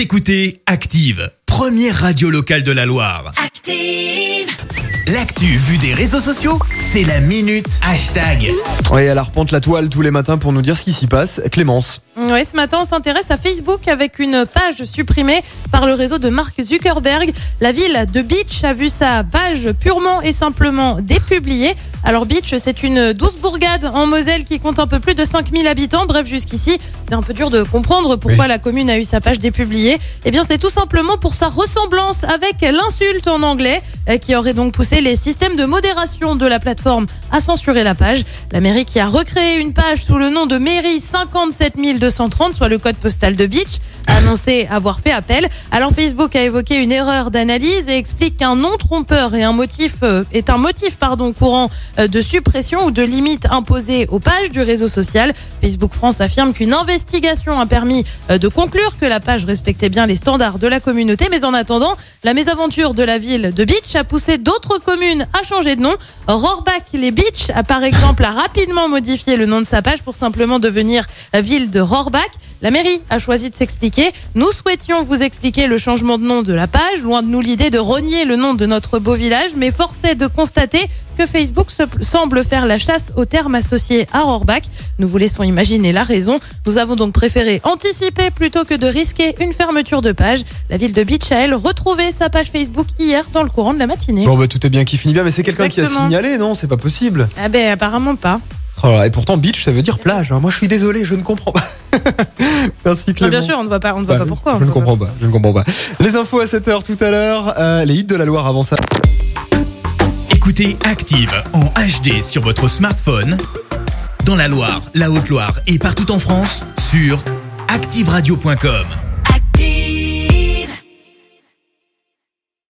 Vous écoutez Active, première radio locale de la Loire. Active. L'actu vue des réseaux sociaux, c'est la minute hashtag. Oui, elle arpente la toile tous les matins pour nous dire ce qui s'y passe. Clémence. Ouais, ce matin, on s'intéresse à Facebook avec une page supprimée par le réseau de Mark Zuckerberg. La ville de Beach a vu sa page purement et simplement dépubliée. Alors Beach, c'est une douce bourgade en Moselle qui compte un peu plus de 5000 habitants. Bref, jusqu'ici, c'est un peu dur de comprendre pourquoi Oui. la commune a eu sa page dépubliée. Eh bien, c'est tout simplement pour sa ressemblance avec l'insulte en anglais euh, qui aurait donc poussé les systèmes de modération de la plateforme à censurer la page. La mairie qui a recréé une page sous le nom de mairie 57 230, soit le code postal de Beach, annoncé avoir fait appel. Alors Facebook a évoqué une erreur d'analyse et explique qu'un nom trompeur est un motif euh, est un motif pardon courant euh, de suppression ou de limite imposée aux pages du réseau social. Facebook France affirme qu'une investigation a permis euh, de conclure que la page respectait bien les standards de la communauté, mais en attendant, la mésaventure de la ville de Beach a poussé d'autres communes à changer de nom. Rohrbach les Beach a par exemple a rapidement modifié le nom de sa page pour simplement devenir ville de Rohrbach. La mairie a choisi de s'expliquer. Nous souhaitions vous expliquer le changement de nom de la page, loin de nous l'idée de renier le nom de notre beau village, mais force est de constater que Facebook se- semble faire la chasse au terme associé à Rohrbach. Nous vous laissons imaginer la raison. Nous avons donc préféré anticiper plutôt que de risquer une fermeture de page. La ville de Beach a, elle, retrouvé sa page Facebook hier dans le courant de la matinée. Bon, bah, tout est bien qui finit bien, mais c'est quelqu'un qui a signalé, non? C'est pas possible. Ah ben apparemment pas. Oh et pourtant, beach, ça veut dire plage. hein. Moi, je suis désolé, je ne comprends pas. Merci Clément. bien sûr, on ne voit pas, on ne voit Bah, pas pourquoi. Je on ne comprends pas. Je ne comprends pas. Les infos à 7h tout à l'heure. euh, les hits de la Loire avant ça. Écoutez Active en HD sur votre smartphone, dans la Loire, la Haute-Loire et partout en France, sur activeradio.com.